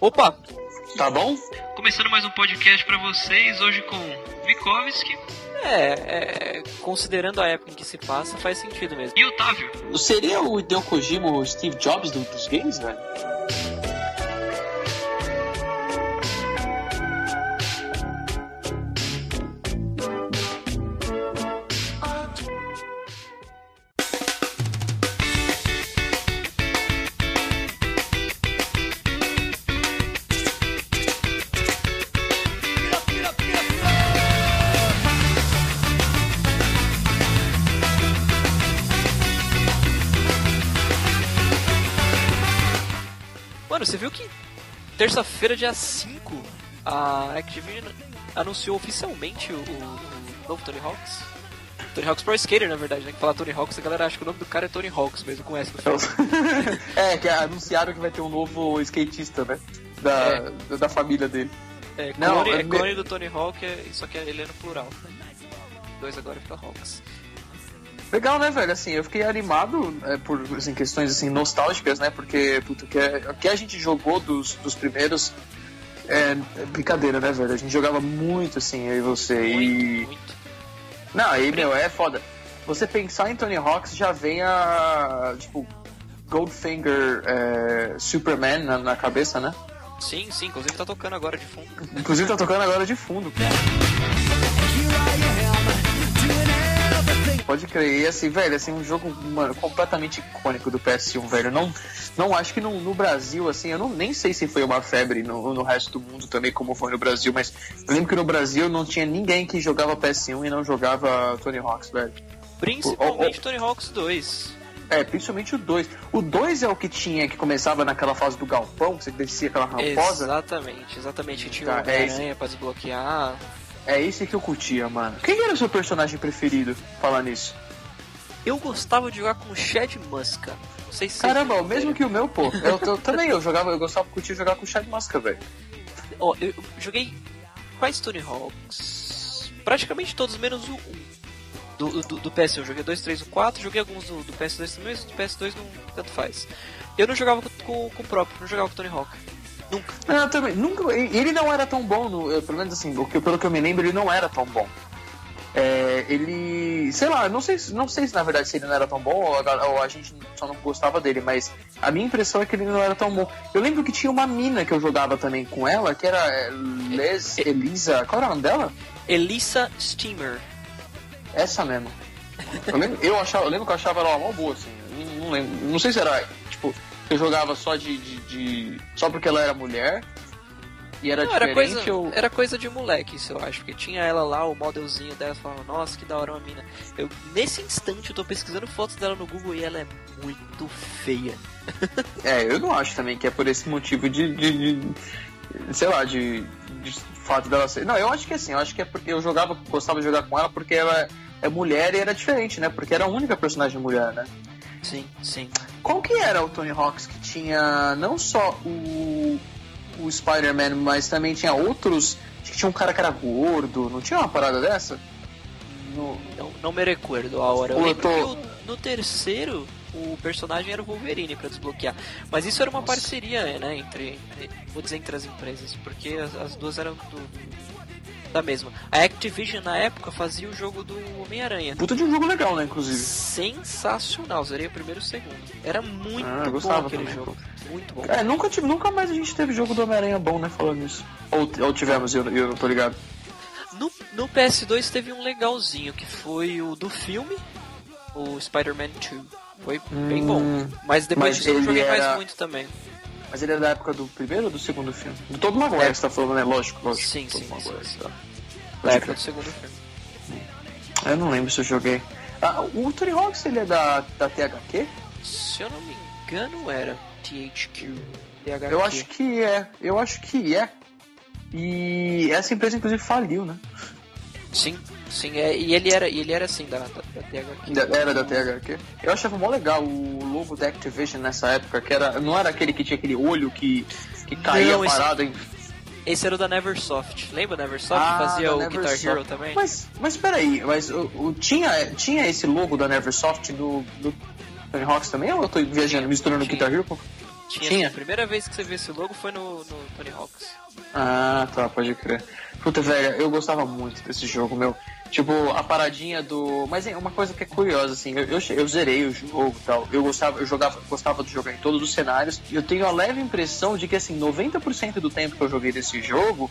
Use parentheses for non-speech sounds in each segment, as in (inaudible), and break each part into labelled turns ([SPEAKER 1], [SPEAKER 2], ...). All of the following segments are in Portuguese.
[SPEAKER 1] Opa!
[SPEAKER 2] Tá bom?
[SPEAKER 3] Começando mais um podcast pra vocês, hoje com Vikovski
[SPEAKER 1] É, é, considerando a época em que se passa, faz sentido mesmo.
[SPEAKER 3] e Otávio.
[SPEAKER 2] Seria o Hideo Kojima o Steve Jobs do- dos games, velho?
[SPEAKER 1] Dia 5, a Activision anunciou oficialmente o, o novo Tony Hawks? Tony Hawk's Pro Skater, na verdade, né? Que falar Tony Hawks, a galera acha que o nome do cara é Tony Hawks mesmo, com S no final. (laughs)
[SPEAKER 2] é, que anunciaram que vai ter um novo skatista, né? Da, da família dele.
[SPEAKER 1] É,
[SPEAKER 2] Não,
[SPEAKER 1] clone,
[SPEAKER 2] é
[SPEAKER 1] é
[SPEAKER 2] me-
[SPEAKER 1] clone do Tony Hawk, é, só que ele é no plural. Dois agora fica Hawks.
[SPEAKER 2] Legal, né, velho? Assim, eu fiquei animado é, por assim, questões assim, nostálgicas, né? Porque puto, o que, é- que a gente jogou dos, dos primeiros é, é brincadeira, né, velho? A gente jogava muito assim, eu e você.
[SPEAKER 1] Muito,
[SPEAKER 2] e.
[SPEAKER 1] muito.
[SPEAKER 2] Não, aí, meu, é foda. Você pensar em Tony Hawks já vem a. Tipo, Goldfinger é, Superman na, na cabeça, né?
[SPEAKER 1] Sim, sim, inclusive tá tocando agora de fundo.
[SPEAKER 2] Inclusive tá tocando agora de fundo. Pode crer, e assim, velho, assim, um jogo, mano, completamente icônico do PS1, velho. Não, não acho que no, no Brasil, assim, eu não, nem sei se foi uma febre no, no resto do mundo também, como foi no Brasil, mas eu lembro que no Brasil não tinha ninguém que jogava PS1 e não jogava Tony Hawks, velho.
[SPEAKER 1] Principalmente Tony Hawks 2.
[SPEAKER 2] É, principalmente o 2. O 2 é o que tinha, que começava naquela fase do galpão, que você descia aquela ramposa.
[SPEAKER 1] Exatamente, exatamente. Que tinha
[SPEAKER 2] Tá,
[SPEAKER 1] o
[SPEAKER 2] é.
[SPEAKER 1] Homem-Aranha pra desbloquear.
[SPEAKER 2] É esse que eu curtia, mano. Quem era o seu personagem preferido, falar nisso?
[SPEAKER 1] Eu gostava de jogar com o Chad Muska. Não sei se
[SPEAKER 2] Caramba, o mesmo que o meu, pô. Eu, eu também, eu jogava, eu gostava, curtia jogar com o Chad Masca, velho.
[SPEAKER 1] Ó, eu joguei quais Tony Hawks? Praticamente todos, menos o 1. Do, do, do PS1, eu joguei 2, 3 e 4, joguei alguns do, do PS2 também, mas do PS2 não tanto faz. Eu não jogava com, com, com o próprio, não jogava com o Tony Hawk. Nunca.
[SPEAKER 2] Não, também, nunca, ele não era tão bom, no, pelo menos assim, pelo que eu me lembro, ele não era tão bom. É, ele, sei lá, não sei, se- não sei se na verdade se ele não era tão bom ou a, ou a gente só não gostava dele, mas a minha impressão é que ele não era tão bom. Eu lembro que tinha uma mina que eu jogava também com ela, que era é, Les Elisa, qual era o nome dela?
[SPEAKER 1] Elisa Steamer.
[SPEAKER 2] Essa mesmo. Eu lembro, eu, achava, eu lembro que eu achava ela uma boa, assim. Não, não lembro. Não sei se era, tipo, eu jogava só de, de, de- Só porque ela era mulher. E era
[SPEAKER 1] Não, era
[SPEAKER 2] diferente.
[SPEAKER 1] coisa,
[SPEAKER 2] eu...
[SPEAKER 1] era coisa de moleque, isso eu acho. Porque tinha ela lá, o modelzinho dela, falava, nossa, que da hora uma mina. Eu, nesse instante, eu tô pesquisando fotos dela no Google e ela é muito feia. (laughs)
[SPEAKER 2] É, eu não acho também que é por esse motivo de. de- de- sei lá, de, de fato dela ser. Não, eu acho que assim, eu acho que é porque eu jogava, gostava de jogar com ela porque ela é mulher e era diferente, né? Porque era a única personagem mulher, né?
[SPEAKER 1] Sim, sim.
[SPEAKER 2] Qual que era o Tony Hawks que tinha não só o, o Spider-Man, mas também tinha outros. Acho que tinha um cara que era gordo, não tinha uma parada dessa? No-
[SPEAKER 1] Não, não me recuerdo a hora. Eu
[SPEAKER 2] tô-
[SPEAKER 1] no terceiro o personagem era o Wolverine pra desbloquear. Mas isso era uma
[SPEAKER 2] Nossa.
[SPEAKER 1] parceria, né, entre, vou dizer entre as empresas, porque as, as duas eram do- da mesma. A Activision na época fazia o jogo do Homem-Aranha.
[SPEAKER 2] Puta de um jogo legal, né, inclusive.
[SPEAKER 1] Sensacional, zerei o primeiro e o segundo. Era muito
[SPEAKER 2] Ah, eu
[SPEAKER 1] bom
[SPEAKER 2] gostava
[SPEAKER 1] aquele
[SPEAKER 2] também,
[SPEAKER 1] jogo. Muito bom.
[SPEAKER 2] É, nunca, tive, nunca mais a gente teve jogo do Homem-Aranha bom, né, falando isso. Ou, ou tivemos, eu, eu não tô ligado.
[SPEAKER 1] No, no PS2 teve um legalzinho, que foi o do filme, o Spider-Man 2. Foi bem bom.
[SPEAKER 2] Hum,
[SPEAKER 1] Mas depois disso eu não joguei
[SPEAKER 2] era-
[SPEAKER 1] mais muito também.
[SPEAKER 2] Mas ele era da época do primeiro ou do segundo filme? Do Todo Maguire que você tá falando, né? Lógico, lógico.
[SPEAKER 1] Sim, sim,
[SPEAKER 2] Maguire,
[SPEAKER 1] sim,
[SPEAKER 2] tá.
[SPEAKER 1] Na época do segundo filme.
[SPEAKER 2] Eu não lembro se eu joguei. Ah, o Tony Hawks, ele é da, da THQ?
[SPEAKER 1] Se eu não me engano, era THQ. THQ.
[SPEAKER 2] Eu acho que é. Eu acho que é. E essa empresa, inclusive, faliu, né?
[SPEAKER 1] Sim, sim. É, e ele era, ele era assim, da, da, da THQ.
[SPEAKER 2] Da- Era da THQ. Eu achava mó legal o logo da Activision nessa época, que era. Não era aquele que tinha aquele olho que, que caía
[SPEAKER 1] Não, esse-
[SPEAKER 2] parado em.
[SPEAKER 1] Esse era o da Neversoft. Lembra da Neversoft?
[SPEAKER 2] Ah,
[SPEAKER 1] Fazia
[SPEAKER 2] da
[SPEAKER 1] o
[SPEAKER 2] Neversoft.
[SPEAKER 1] Guitar Hero também?
[SPEAKER 2] Mas, mas peraí, mas o, o- tinha, tinha esse logo da Neversoft do, do Tony Hawks também? Ou eu tô viajando,
[SPEAKER 1] Tinha,
[SPEAKER 2] misturando o
[SPEAKER 1] tinha.
[SPEAKER 2] Guitar Hero? com-
[SPEAKER 1] Tinha,
[SPEAKER 2] Tinha?
[SPEAKER 1] A primeira vez que você vê esse logo foi no, no Tony Hawks.
[SPEAKER 2] Ah, tá, pode crer. Puta, velho, eu gostava muito desse jogo, meu. Tipo, a paradinha do. Mas é uma coisa que é curiosa, assim, eu, eu, eu zerei o jogo e tal. Eu gostava, eu jogava, gostava de jogar em todos os cenários. E eu tenho a leve impressão de que, assim, 90% do tempo que eu joguei desse jogo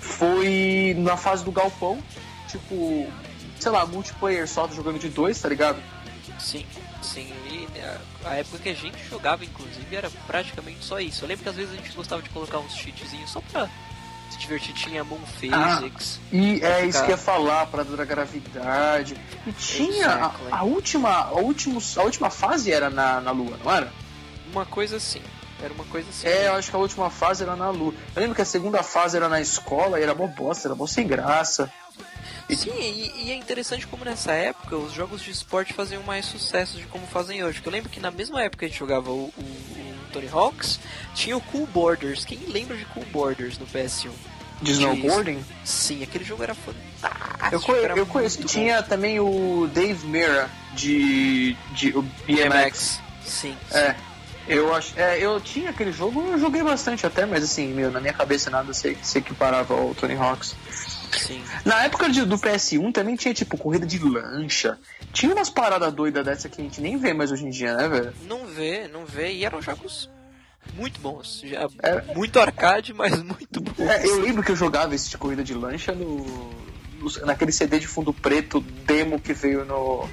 [SPEAKER 2] foi na fase do galpão. Tipo, sei lá, multiplayer só jogando de dois, tá ligado?
[SPEAKER 1] Sim, sim. E né, a época que a gente jogava, inclusive, era praticamente só isso. Eu lembro que às vezes a gente gostava de colocar uns cheatzinhos só pra se divertir. Tinha Moon Physics.
[SPEAKER 2] E é
[SPEAKER 1] Pra
[SPEAKER 2] isso
[SPEAKER 1] ficar-
[SPEAKER 2] que ia falar, para da gravidade. E tinha a,
[SPEAKER 1] Exactly.
[SPEAKER 2] a última, a, último, a última fase era na, na Lua, não era?
[SPEAKER 1] Uma coisa assim. Era uma coisa assim.
[SPEAKER 2] É, eu acho que a última fase era na Lua. Eu lembro que a segunda fase era na escola e era mó bosta, era mó sem graça.
[SPEAKER 1] Sim, e, e é interessante como nessa época os jogos de esporte faziam mais sucesso de como fazem hoje. Porque eu lembro que na mesma época a gente jogava o- o Tony Hawks, tinha o Cool Borders. Quem lembra de Cool Borders no PS1?
[SPEAKER 2] De snowboarding?
[SPEAKER 1] Sim, aquele jogo era fantástico.
[SPEAKER 2] Eu, conhe- eu conheço.
[SPEAKER 1] muito
[SPEAKER 2] Tinha também o Dave Mira de, de o
[SPEAKER 1] bom.
[SPEAKER 2] BMX.
[SPEAKER 1] Sim,
[SPEAKER 2] É. Eu acho, é, eu tinha aquele jogo, eu joguei bastante até, mas assim, meu, na minha cabeça nada se, se equiparava ao Tony Hawks.
[SPEAKER 1] Sim.
[SPEAKER 2] Na época de- do PS1 também tinha, tipo, corrida de lancha. Tinha umas paradas doidas dessa que a gente nem vê mais hoje em dia, né, velho?
[SPEAKER 1] Não vê, não vê. E eram jogos muito bons. Já,
[SPEAKER 2] É.
[SPEAKER 1] Muito arcade, mas muito bons.
[SPEAKER 2] É, eu lembro que eu jogava esse de corrida de lancha no, no- naquele CD de fundo preto demo que veio no,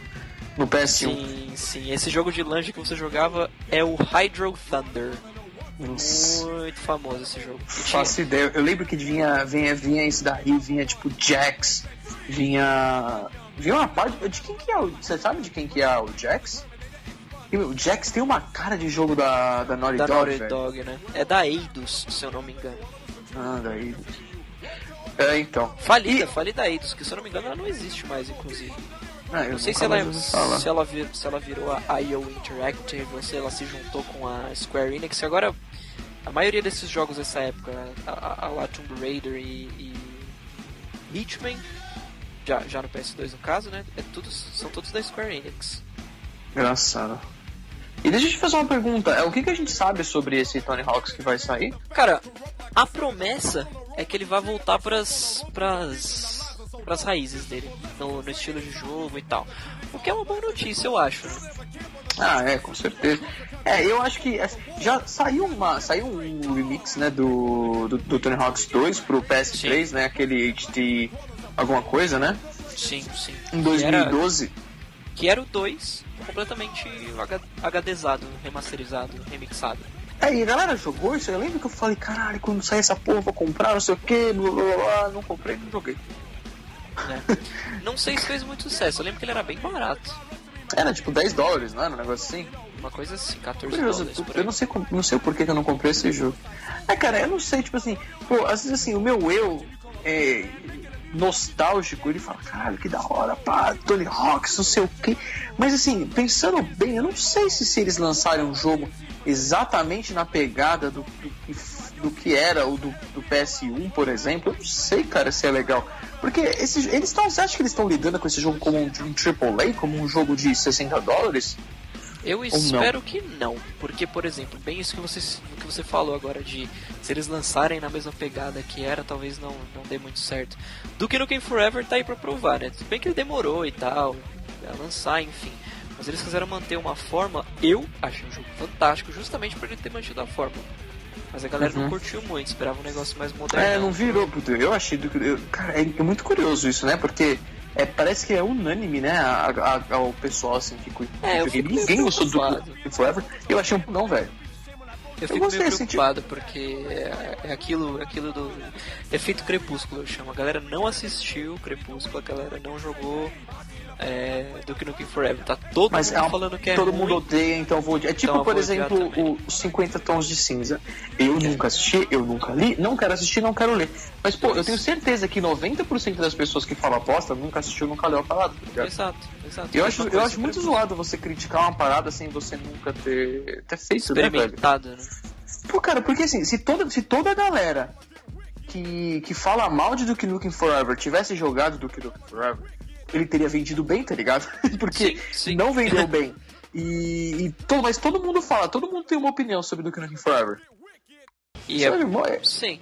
[SPEAKER 2] no PS1.
[SPEAKER 1] Sim, sim. Esse jogo de lanche que você jogava é o Hydro Thunder.
[SPEAKER 2] Nossa,
[SPEAKER 1] Muito famoso esse jogo.
[SPEAKER 2] Faço ideia. Eu lembro que vinha, vinha, vinha isso daí, vinha tipo Jax, vinha. Vinha uma parte. De quem que é o. Você sabe de quem que é o Jax? O Jax tem uma cara de jogo da, da Naughty
[SPEAKER 1] da
[SPEAKER 2] Dog,
[SPEAKER 1] Naughty. Dog, né? É da Eidos, se eu não me engano.
[SPEAKER 2] Ah, daí. É, então.
[SPEAKER 1] Falida,
[SPEAKER 2] E-
[SPEAKER 1] falida Eidos, que se eu não me engano ela não existe mais, inclusive.
[SPEAKER 2] Ah, eu
[SPEAKER 1] Não sei se ela, se, ela vir, se ela virou a IO Interactive ou se ela se juntou com a Square Enix. Agora, a maioria desses jogos dessa época, a, a, a lá Tomb Raider e, e Hitman, já, já no PS2 no caso, né? É tudo, são todos da Square Enix.
[SPEAKER 2] Engraçado. E deixa eu te fazer uma pergunta. É, o que, que a gente sabe sobre esse Tony Hawks que vai sair?
[SPEAKER 1] Cara, a promessa é que ele vai voltar pras, pras, pras raízes dele, no, no estilo de jogo e tal. O que é uma boa notícia, eu acho. né?
[SPEAKER 2] Ah, é, com certeza. É, eu acho que assim, já saiu uma, saiu um remix, né, do, do, do Tony Hawk's 2 pro PS3, né, aquele HD alguma coisa, né,
[SPEAKER 1] Sim, sim.
[SPEAKER 2] em
[SPEAKER 1] Que era-
[SPEAKER 2] 2012.
[SPEAKER 1] que era o 2 completamente HDzado, remasterizado, remixado.
[SPEAKER 2] É, e a galera jogou isso, eu lembro que eu falei, caralho, quando sair essa porra vou comprar, não sei o que, blá, blá, blá, não comprei, não joguei.
[SPEAKER 1] Né? Não sei se fez muito sucesso, eu lembro que ele era bem barato.
[SPEAKER 2] Era tipo 10 dólares, não era um negócio assim?
[SPEAKER 1] Uma coisa assim, 14
[SPEAKER 2] Curioso,
[SPEAKER 1] dólares
[SPEAKER 2] eu não sei, não sei o porquê que eu não comprei esse jogo. É, cara, eu não sei, tipo assim, pô, às vezes assim, o meu eu é nostálgico, ele fala, caralho, que da hora, pá, Tony Hawks, não sei o quê. Mas assim, pensando bem, eu não sei se, se eles lançarem um jogo exatamente na pegada do, do, que- do que era o do, do PS1, por exemplo, eu não sei, cara, se é legal. Porque esse, eles tão, você acha que eles estão lidando com esse jogo como um, um AAA, como um jogo de 60 dólares?
[SPEAKER 1] Eu espero que não, porque, por exemplo, bem isso que você, que você falou agora de se eles lançarem na mesma pegada que era, talvez não, não dê muito certo. Do que no Game Forever tá aí pra provar, né? Tudo bem que ele demorou e tal, a lançar, enfim. Mas eles quiseram manter uma forma, eu achei um jogo fantástico, justamente por ele ter mantido a fórmula. Mas a galera
[SPEAKER 2] Uhum.
[SPEAKER 1] não curtiu muito, esperava um negócio mais moderno.
[SPEAKER 2] É, não virou, puto. Eu achei. Do, eu, cara, é, é muito curioso isso, né? Porque é, parece que é unânime, né? A, a- ao pessoal assim que curte.
[SPEAKER 1] É, eu fico
[SPEAKER 2] Ninguém gostou do Forever. Eu achei um. Não, velho.
[SPEAKER 1] Eu fico
[SPEAKER 2] gostei,
[SPEAKER 1] meio
[SPEAKER 2] assim,
[SPEAKER 1] preocupado porque é, é aquilo, é aquilo do efeito crepúsculo eu chamo. A galera não assistiu Crepúsculo, a galera não jogou é, Duke Nukem Forever. Tá todo
[SPEAKER 2] Mas
[SPEAKER 1] mundo
[SPEAKER 2] é um-
[SPEAKER 1] falando que é
[SPEAKER 2] todo
[SPEAKER 1] ruim.
[SPEAKER 2] mundo odeia, então vou. É tipo,
[SPEAKER 1] Então
[SPEAKER 2] por
[SPEAKER 1] odiar
[SPEAKER 2] exemplo, os 50 Tons de Cinza. Eu nunca assisti, eu nunca li, não quero assistir, não quero ler. Mas, pô, eu tenho certeza que 90% das pessoas que falam aposta nunca assistiu, nunca leu a parada, tá ligado?
[SPEAKER 1] Exato, exato.
[SPEAKER 2] Eu acho, eu acho muito zoado você criticar uma parada sem você nunca ter, ter feito, né, velho?
[SPEAKER 1] Experimentado, né?
[SPEAKER 2] Pô, cara, porque assim, se toda, se toda a galera que, que fala mal de Duke Nukem Forever tivesse jogado Duke Nukem Forever, ele teria vendido bem, tá ligado? (laughs) porque
[SPEAKER 1] Sim, sim.
[SPEAKER 2] não vendeu bem. E, e todo, mas todo mundo fala, todo mundo tem uma opinião sobre Duke Nukem Forever.
[SPEAKER 1] E é,
[SPEAKER 2] é,
[SPEAKER 1] sim,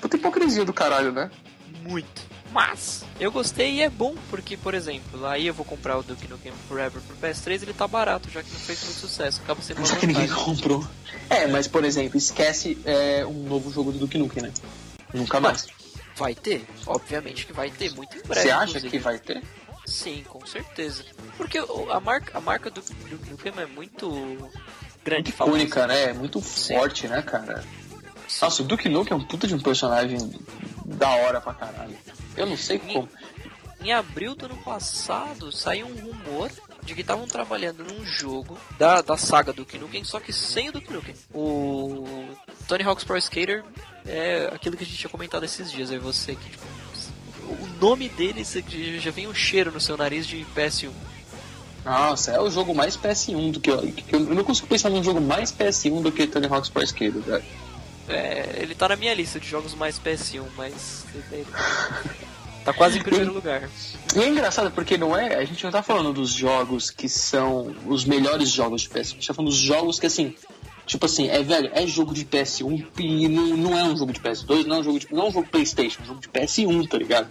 [SPEAKER 2] puta hipocrisia do caralho, né?
[SPEAKER 1] muito. Mas eu gostei e é bom, porque, por exemplo, aí eu vou comprar o Duke Nukem Forever pro PS3, ele tá barato, já que não fez muito sucesso. Acaba sendo uma
[SPEAKER 2] Já que ninguém comprou. É, mas por exemplo, esquece é, um novo jogo do Duke Nukem, né? Nunca mais.
[SPEAKER 1] Vai ter, obviamente que vai ter, muito em breve.
[SPEAKER 2] Você acha
[SPEAKER 1] inclusive.
[SPEAKER 2] que vai ter?
[SPEAKER 1] Sim, com certeza. Porque a marca, a marca do Duke Nukem é muito grande,
[SPEAKER 2] Muito icônica, né? É muito
[SPEAKER 1] Sim.
[SPEAKER 2] forte, né, cara? Nossa, o Duke Nukem é um puta de um personagem da hora pra caralho. Eu não sei como.
[SPEAKER 1] Em abril do ano passado, saiu um rumor de que estavam trabalhando num jogo da, da saga do Nukem, só que sem o Duke Nukem. O Tony Hawk's Pro Skater é aquilo que a gente tinha comentado esses dias, é você que tipo, nome dele já vem um cheiro no seu nariz de PS1.
[SPEAKER 2] Nossa, é o jogo mais PS1 do que eu. que eu não consigo pensar num jogo mais PS1 do que Tony Hawk's Pro Skater, velho.
[SPEAKER 1] É, ele tá na minha lista de jogos mais PS1, mas tá quase em primeiro lugar.
[SPEAKER 2] E é engraçado porque não é. A gente não tá falando dos jogos que são os melhores jogos de PS1. A gente tá falando dos jogos que assim. Tipo assim, é velho, é jogo de PS1 e não, não é um jogo de PS2, não é um jogo de. Não é um jogo Playstation, é um jogo de PS1, tá ligado?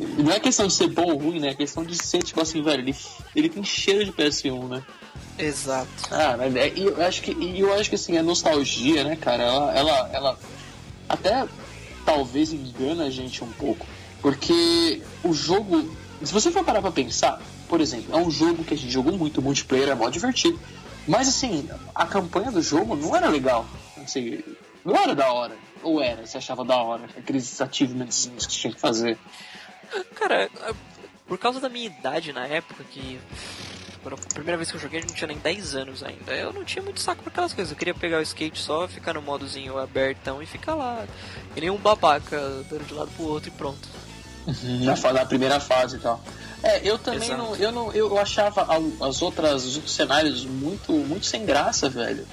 [SPEAKER 2] E Não é questão de ser bom ou ruim, né? É questão de ser, tipo assim, velho, ele, ele tem cheiro de PS1, né?
[SPEAKER 1] Exato.
[SPEAKER 2] Ah, mas é, e eu acho que eu acho que assim, a nostalgia, né, cara, ela, ela, ela até talvez engana a gente um pouco. Porque o jogo. Se você for parar pra pensar, por exemplo, é um jogo que a gente jogou muito, multiplayer é mó divertido. Mas assim, a campanha do jogo não era legal. Assim, não era da hora. Ou era, você achava da hora, aqueles achievements que tinha que fazer.
[SPEAKER 1] Cara, por causa da minha idade na época, que quando a primeira vez que eu joguei eu não tinha nem 10 anos ainda, eu não tinha muito saco pra aquelas coisas. Eu queria pegar o skate só, ficar no modozinho abertão e ficar lá. E nem um babaca dando de lado pro outro e pronto.
[SPEAKER 2] na, na primeira fase e tal. É, eu também
[SPEAKER 1] Exato.
[SPEAKER 2] não, eu não, eu achava as outras, os outros cenários muito, muito sem graça, velho.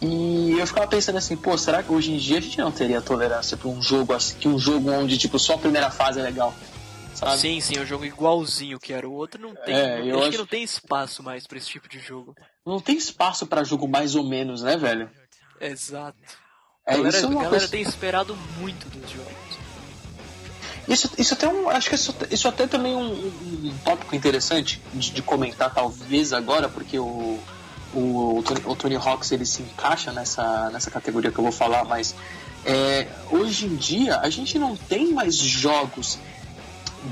[SPEAKER 2] E eu ficava pensando assim, pô, será que hoje em dia a gente não teria tolerância pra um jogo assim, que um jogo onde tipo só a primeira fase é legal, sabe?
[SPEAKER 1] Sim, sim, é um jogo igualzinho que era o outro, não tem.
[SPEAKER 2] É,
[SPEAKER 1] eu acho,
[SPEAKER 2] acho-
[SPEAKER 1] que não tem espaço mais pra esse tipo de jogo.
[SPEAKER 2] Não tem espaço pra jogo mais ou menos, né, velho?
[SPEAKER 1] Exato.
[SPEAKER 2] É
[SPEAKER 1] a galera,
[SPEAKER 2] isso é
[SPEAKER 1] a
[SPEAKER 2] uma
[SPEAKER 1] galera
[SPEAKER 2] coisa.
[SPEAKER 1] tem esperado muito dos jogos.
[SPEAKER 2] Isso, isso até um, acho que isso, isso até também é um, um- um tópico interessante de, de comentar talvez agora, porque o, o, Tony, o Tony Hawks ele se encaixa nessa, nessa categoria que eu vou falar, mas é, hoje em dia a gente não tem mais jogos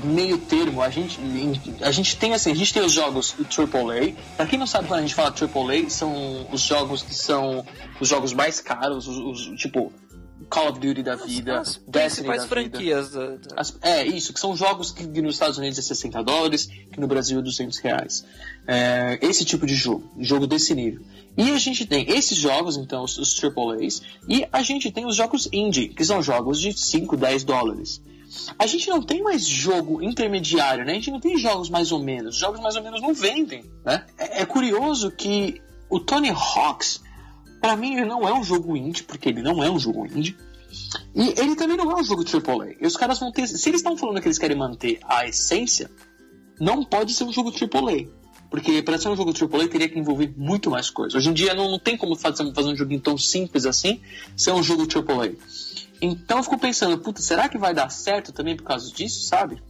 [SPEAKER 2] meio termo, a gente, a gente tem assim, a gente tem os jogos AAA. Pra quem não sabe quando a gente fala AAA, são os jogos que são os jogos mais caros, os, os- tipo Call of Duty da vida,
[SPEAKER 1] As
[SPEAKER 2] Destiny
[SPEAKER 1] principais
[SPEAKER 2] da vida.
[SPEAKER 1] franquias da, da-
[SPEAKER 2] As- é, isso, que são jogos que nos Estados Unidos é 60 dólares, que no Brasil é 200 reais. É, esse tipo de jogo, jogo desse nível. E a gente tem esses jogos, então, os, os AAAs, e a gente tem os jogos indie, que são jogos de 5, 10 dólares. A gente não tem mais jogo intermediário, né? A gente não tem jogos mais ou menos. Jogos mais ou menos não vendem, né? É, é curioso que o Tony Hawks, pra mim, ele não é um jogo indie, porque ele não é um jogo indie. E ele também não é um jogo AAA. E os caras vão ter. Se eles estão falando que eles querem manter a essência, não pode ser um jogo AAA. Porque para ser um jogo AAA teria que envolver muito mais coisa. Hoje em dia não, não tem como fazer, fazer um joguinho tão simples assim ser um jogo AAA. Então eu fico pensando, puta, será que vai dar certo também por causa disso, sabe?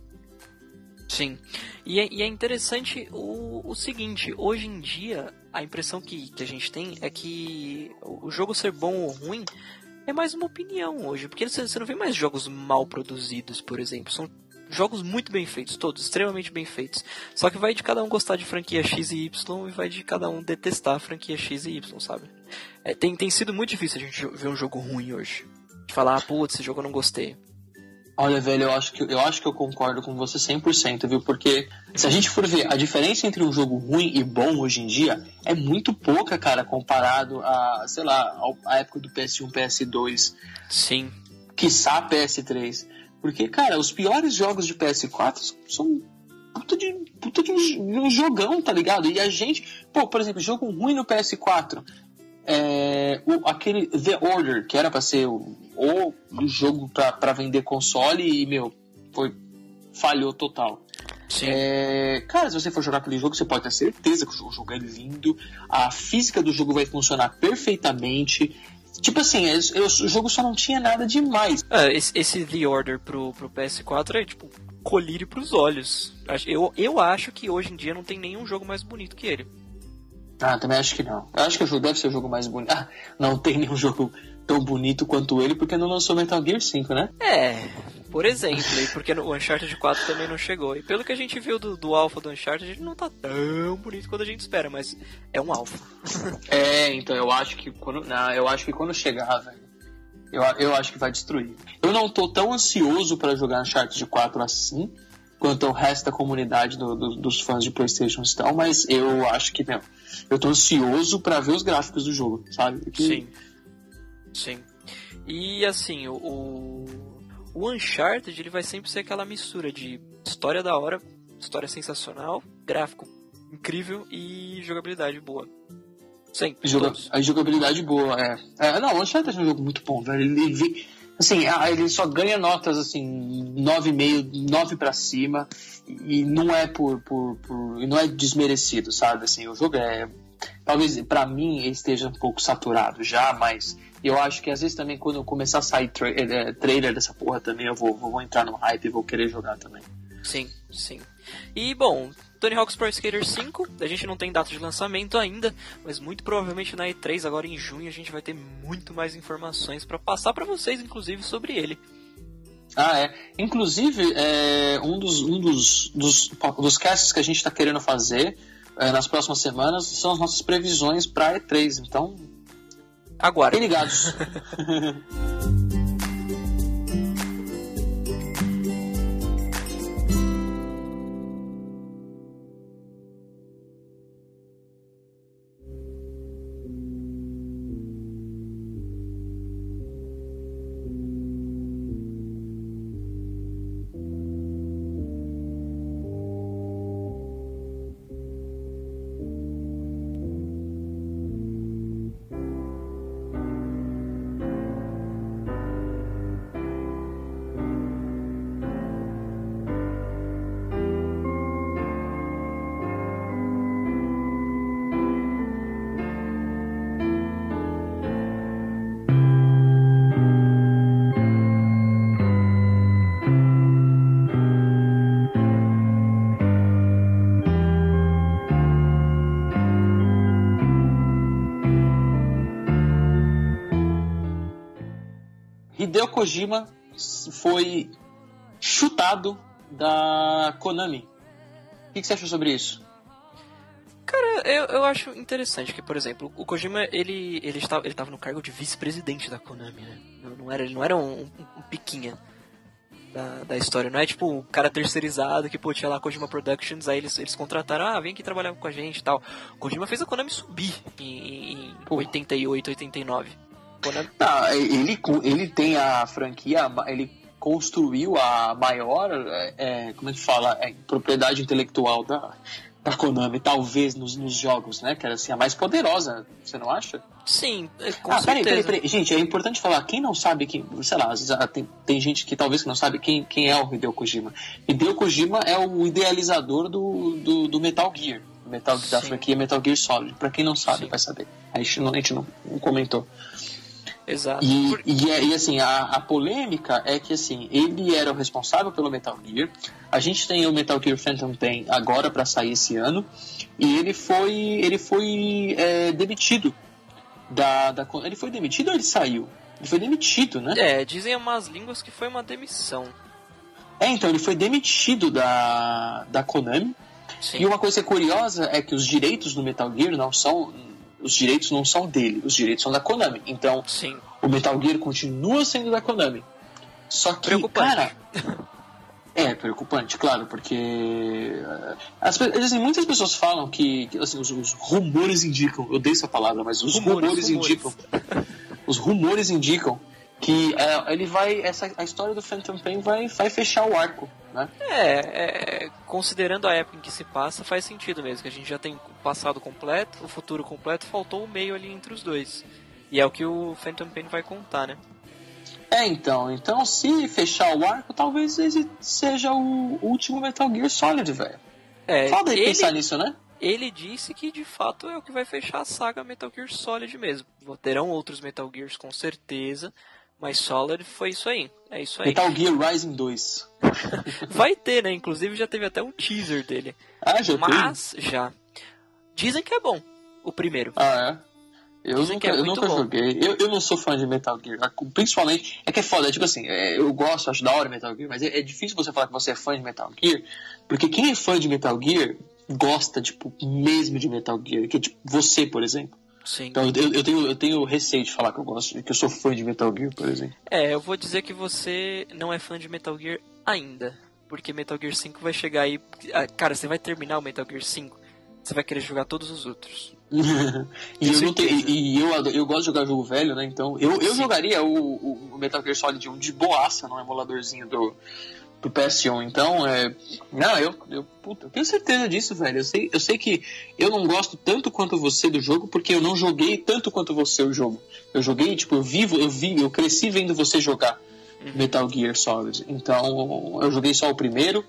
[SPEAKER 1] Sim. E é, e é interessante o, o seguinte, hoje em dia, a impressão que, que a gente tem é que o jogo ser bom ou ruim é mais uma opinião hoje. Porque você, não vê mais jogos mal produzidos, por exemplo. São jogos muito bem feitos, todos, extremamente bem feitos. Só que vai de cada um gostar de franquia X e Y e vai de cada um detestar a franquia X e Y, sabe? É, tem, tem sido muito difícil a gente ver um jogo ruim hoje. De falar, ah, putz, esse jogo eu não gostei.
[SPEAKER 2] Olha, velho, eu acho que eu acho que eu concordo com você 100%, viu? Porque se a gente for ver a diferença entre um jogo ruim e bom hoje em dia é muito pouca, cara, comparado a, sei lá, à época do PS1, PS2,
[SPEAKER 1] Sim.
[SPEAKER 2] quiçá PS3. Porque, cara, os piores jogos de PS4 são puta de, puta de um, de um jogão, tá ligado? E a gente, pô, por exemplo, jogo ruim no PS4. É, o- aquele The Order, que era pra ser o, o jogo pra, pra vender console e, meu, foi, falhou total. É, cara, se você for jogar aquele jogo, você pode ter certeza que o jogo é lindo, a física do jogo vai funcionar perfeitamente. Tipo assim, é, é, o jogo só não tinha nada demais.
[SPEAKER 1] É, esse, esse The Order pro, pro PS4 é tipo colírio pros olhos. Eu, eu acho que hoje em dia não tem nenhum jogo mais bonito que ele.
[SPEAKER 2] Ah, também acho que não. Eu acho que o jogo deve ser o jogo mais bonito. Ah, não tem nenhum jogo tão bonito quanto ele, porque não lançou Metal Gear 5, né?
[SPEAKER 1] É, por exemplo, e porque o Uncharted 4 também não chegou. E pelo que a gente viu do, do Alpha do Uncharted, ele não tá tão bonito quanto a gente espera, mas é um Alpha.
[SPEAKER 2] é, então eu acho que quando. Não, eu acho que quando chegar, velho. Eu, eu acho que vai destruir. Eu não tô tão ansioso para jogar Uncharted 4 assim, quanto o resto da comunidade do, do, dos fãs de PlayStation estão, mas eu acho que, meu, eu tô ansioso para ver os gráficos do jogo, sabe?
[SPEAKER 1] Que... Sim. Sim. E assim, o, o Uncharted ele vai sempre ser aquela mistura de história da hora, história sensacional, gráfico incrível e jogabilidade boa. Sempre.
[SPEAKER 2] Joga a jogabilidade boa, é. é. Não, o Uncharted é um jogo muito bom, velho. Ele, ele, assim, ele só ganha notas assim, 9,5, 9 para cima, e não é por, por, por. não é desmerecido, sabe? Assim, o jogo é. Talvez para mim esteja um pouco saturado já, mas eu acho que às vezes também quando começar a sair tra é, trailer dessa porra também eu vou, vou entrar no hype e vou querer jogar também.
[SPEAKER 1] Sim, sim. E bom, Tony Hawk's Pro Skater 5, a gente não tem data de lançamento ainda, mas muito provavelmente na E3 agora em junho a gente vai ter muito mais informações para passar para vocês, inclusive sobre ele.
[SPEAKER 2] Ah, é. Inclusive, é, um, dos, um dos, dos, dos casts que a gente está querendo fazer é, nas próximas semanas são as nossas previsões para E3. Então,
[SPEAKER 1] Aguardem.
[SPEAKER 2] ligados. (laughs) Hideo Kojima foi chutado da Konami. O que, você acha sobre isso?
[SPEAKER 1] Cara, eu, eu acho interessante que, por exemplo, o Kojima, ele, ele, estava, ele estava no cargo de vice-presidente da Konami, né? Não, não, era, ele não era um, um, um piquinha da, da história. Não é tipo um cara terceirizado que, pô, tinha lá Kojima Productions, aí eles, eles contrataram, ah, vem aqui trabalhar com a gente e tal. O Kojima fez a Konami subir em, em 88, 89.
[SPEAKER 2] Não, ele, ele tem a franquia, ele construiu a maior, é, como é que fala, é, propriedade intelectual da, da Konami, talvez nos, nos, jogos, né? Que era assim, a mais poderosa, você não acha?
[SPEAKER 1] Sim, é, com
[SPEAKER 2] ah,
[SPEAKER 1] certeza.
[SPEAKER 2] Peraí, peraí, peraí. Gente, é importante falar, quem não sabe quem, sei lá, tem, tem gente que talvez que não sabe quem, quem é o Hideo Kojima. Hideo Kojima é o idealizador do, do, do Metal Gear. Metal, da franquia Metal Gear Solid. Pra quem não sabe, Sim. vai saber. A gente não, a gente não, não comentou.
[SPEAKER 1] Exato.
[SPEAKER 2] E, e, é, e, assim, a, a, polêmica é que assim, ele era o responsável pelo Metal Gear. A gente tem o Metal Gear Phantom Pain agora para sair esse ano. E ele foi, ele foi é, demitido da, da. Ele foi demitido ou ele saiu? Ele foi demitido, né?
[SPEAKER 1] É, dizem umas línguas que foi uma demissão.
[SPEAKER 2] É, então, ele foi demitido da, da Konami. Sim. E uma coisa curiosa é que os direitos do Metal Gear não são os direitos não são dele, os direitos são da Konami. Então,
[SPEAKER 1] Sim.
[SPEAKER 2] o Metal Gear continua sendo da Konami. Só que, cara. É preocupante, claro, porque eh, as, assim, muitas pessoas falam que, assim, os, os, rumores indicam, eu dei essa palavra, mas os rumores, rumores, rumores. indicam, (laughs) os rumores indicam que é, ele vai essa a história do Phantom Pain vai vai fechar o arco né
[SPEAKER 1] é, é, considerando a época em que se passa faz sentido mesmo que a gente já tem o passado completo o futuro completo faltou o meio ali entre os dois e é o que o Phantom Pain vai contar né
[SPEAKER 2] É, então. Então, se fechar o arco, talvez esse seja o último Metal Gear Solid, velho.
[SPEAKER 1] É,
[SPEAKER 2] Foda
[SPEAKER 1] ele,
[SPEAKER 2] pensar nisso, né?
[SPEAKER 1] ele disse que de fato é o que vai fechar a saga Metal Gear Solid mesmo. Terão outros Metal Gears com certeza, mas Solid foi isso aí. É isso aí.
[SPEAKER 2] Metal Gear Rising 2. (laughs)
[SPEAKER 1] Vai ter, né? Inclusive já teve até um teaser dele.
[SPEAKER 2] Ah, já?
[SPEAKER 1] Mas já. Dizem que é bom. O primeiro.
[SPEAKER 2] Ah, é? Eu
[SPEAKER 1] Dizem
[SPEAKER 2] nunca,
[SPEAKER 1] que é
[SPEAKER 2] eu nunca
[SPEAKER 1] bom.
[SPEAKER 2] joguei. Eu, eu não sou fã de Metal Gear. Principalmente. É que é foda, é tipo assim, é, eu gosto, acho da hora Metal Gear, mas é, é difícil você falar que você é fã de Metal Gear, porque quem é fã de Metal Gear gosta, tipo, mesmo de Metal Gear. Que é tipo, você, por exemplo.
[SPEAKER 1] Sim.
[SPEAKER 2] Então eu, eu, tenho, eu tenho receio de falar que eu gosto, que eu sou fã de Metal Gear, por exemplo.
[SPEAKER 1] É, eu vou dizer que você não é fã de Metal Gear ainda. Porque Metal Gear 5 vai chegar aí. ah, Cara, você vai terminar o Metal Gear 5, você vai querer jogar todos os outros. (laughs)
[SPEAKER 2] e eu, não tenho, e, e eu, eu gosto de jogar jogo velho, né? Então eu, eu
[SPEAKER 1] Sim.
[SPEAKER 2] jogaria o, o- Metal Gear Solid 1 de boaça no emuladorzinho do, do PS1. Então, é. Não, eu, eu, puta, eu tenho certeza disso, velho. Eu sei, eu sei que eu não gosto tanto quanto você do jogo, porque eu não joguei tanto quanto você o jogo. Eu joguei, tipo, eu vivo, eu vi, eu cresci vendo você jogar Metal Gear Solid. Então, eu joguei só o primeiro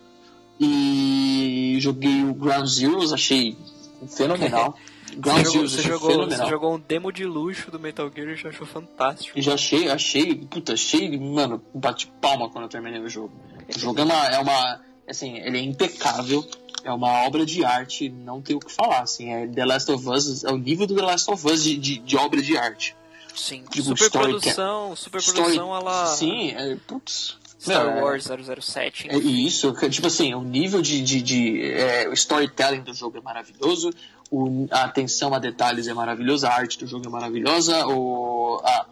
[SPEAKER 2] e joguei o Ground Zeroes, achei (laughs) fenomenal. Ground
[SPEAKER 1] Você jogou,
[SPEAKER 2] Zeroes
[SPEAKER 1] você, jogou, você jogou um demo de luxo do Metal Gear e já achou fantástico.
[SPEAKER 2] E já achei, achei, puta, achei, mano, bate palma quando eu terminei o jogo. O jogo é uma, é uma, assim, ele é impecável, é uma obra de arte, não tem o que falar, assim, é The Last of Us, é o nível do The Last of Us de, de, de obra de arte.
[SPEAKER 1] Sim,
[SPEAKER 2] Tipo,
[SPEAKER 1] superprodução, superprodução
[SPEAKER 2] Story-
[SPEAKER 1] a la
[SPEAKER 2] Sim, é, putz.
[SPEAKER 1] Star
[SPEAKER 2] Não, é-
[SPEAKER 1] Wars 007.
[SPEAKER 2] É isso, tipo assim, o nível de, de, de é, o storytelling do jogo é maravilhoso, o- a atenção a detalhes é maravilhosa, a arte do jogo é maravilhosa, o, a,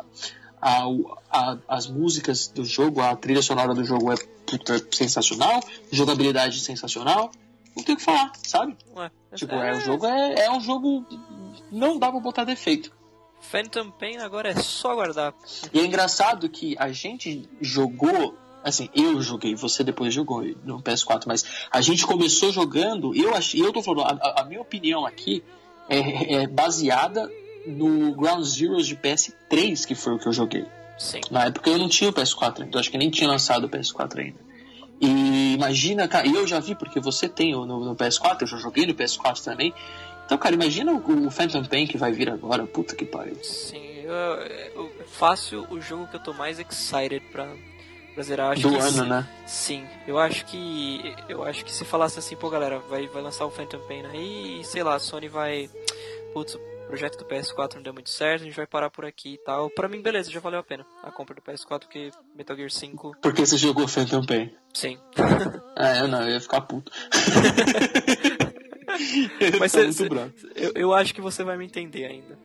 [SPEAKER 2] a, a- as músicas do jogo, a trilha sonora do jogo é puta, sensacional, jogabilidade sensacional, não tem o que falar, sabe?
[SPEAKER 1] Ué,
[SPEAKER 2] Tipo, é, o jogo é, é um jogo. Não dá pra botar defeito.
[SPEAKER 1] Phantom Pain agora é só aguardar.
[SPEAKER 2] E é engraçado que a gente jogou, assim, eu joguei, você depois jogou no PS4, mas a gente começou jogando, eu achei, eu tô falando, a, a minha opinião aqui é, é baseada no Ground Zeroes de PS3, que foi o que eu joguei.
[SPEAKER 1] Sim.
[SPEAKER 2] Na época eu não tinha o PS4 ainda, eu acho que nem tinha lançado o PS4 ainda. E imagina, cara, e eu já vi, porque você tem o no, no PS4, eu já joguei no PS4 também. Então, cara, imagina o, o Phantom Pain que vai vir agora, puta que pariu.
[SPEAKER 1] Sim, eu, eu, fácil o jogo que eu tô mais excited pra, Acho
[SPEAKER 2] Do
[SPEAKER 1] que
[SPEAKER 2] ano,
[SPEAKER 1] se-
[SPEAKER 2] né?
[SPEAKER 1] Sim, eu acho que. Eu acho que se falasse assim, pô galera, vai, vai lançar o Phantom Pain aí e sei lá, a Sony vai. Putz, o projeto do PS4 não deu muito certo, a gente vai parar por aqui e tal. Pra mim, beleza, já valeu a pena a compra do PS4, porque Metal Gear 5,
[SPEAKER 2] Porque você jogou Phantom Pain.
[SPEAKER 1] sim. (laughs)
[SPEAKER 2] É, eu não, eu ia ficar puto. (laughs) (laughs)
[SPEAKER 1] Mas
[SPEAKER 2] ficar
[SPEAKER 1] cê- cê- eu, eu acho que você vai me entender ainda.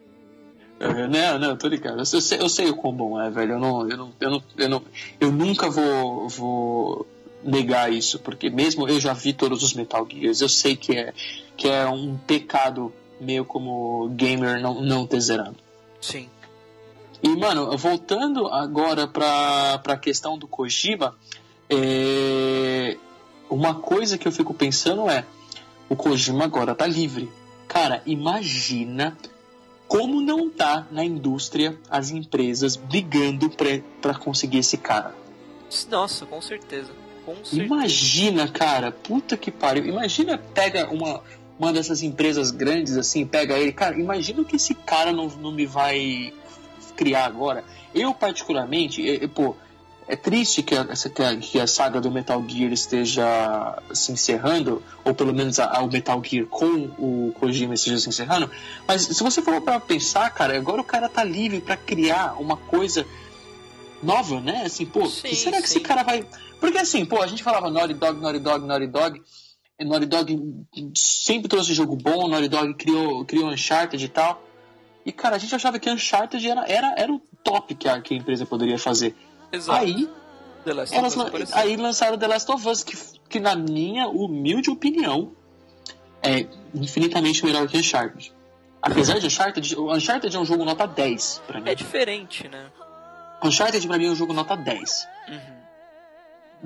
[SPEAKER 2] Eu- Não, não, tô ligado. Eu sei, eu sei o quão bom é, velho. Eu, não, eu, não, eu, não, eu, não, eu nunca vou, vou negar isso, porque mesmo eu já vi todos os Metal Gears, eu sei que é, que é um pecado meu como gamer não, não ter zerado.
[SPEAKER 1] Sim.
[SPEAKER 2] E, mano, voltando agora pra, pra questão do Kojima, é, uma coisa que eu fico pensando é: o Kojima agora tá livre. Cara, imagina como não tá na indústria as empresas brigando pra, pra conseguir esse cara.
[SPEAKER 1] Nossa, com certeza. Com certeza.
[SPEAKER 2] Imagina, cara, puta que pariu. Imagina, pega uma, uma dessas empresas grandes assim, pega ele. Cara, imagina o que esse cara não, não me vai criar agora. Eu, particularmente, eh, eh, pô, é triste que a, que a, que saga do Metal Gear esteja se encerrando, ou pelo menos a, a- o Metal Gear com o Kojima esteja se encerrando. Mas se você for pra pensar, cara, agora o cara tá livre pra criar uma coisa nova, né? Assim, pô,
[SPEAKER 1] Sim,
[SPEAKER 2] que será que
[SPEAKER 1] sim.
[SPEAKER 2] esse cara vai. Porque assim, pô, a gente falava Naughty Dog, Naughty Dog, Naughty Dog. e Naughty Dog sempre trouxe jogo bom, Naughty Dog criou, criou Uncharted e tal. E, cara, a gente achava que Uncharted era, era, era o top que a, que a empresa poderia fazer.
[SPEAKER 1] Exato.
[SPEAKER 2] Aí,
[SPEAKER 1] The Last of
[SPEAKER 2] elas, aí lançaram The Last of Us, que, que na minha humilde opinião é infinitamente melhor que Uncharted. Apesar de Uncharted, Uncharted é um jogo nota 10 pra mim.
[SPEAKER 1] É diferente, né?
[SPEAKER 2] Uncharted pra mim é um jogo nota 10.
[SPEAKER 1] Uhum.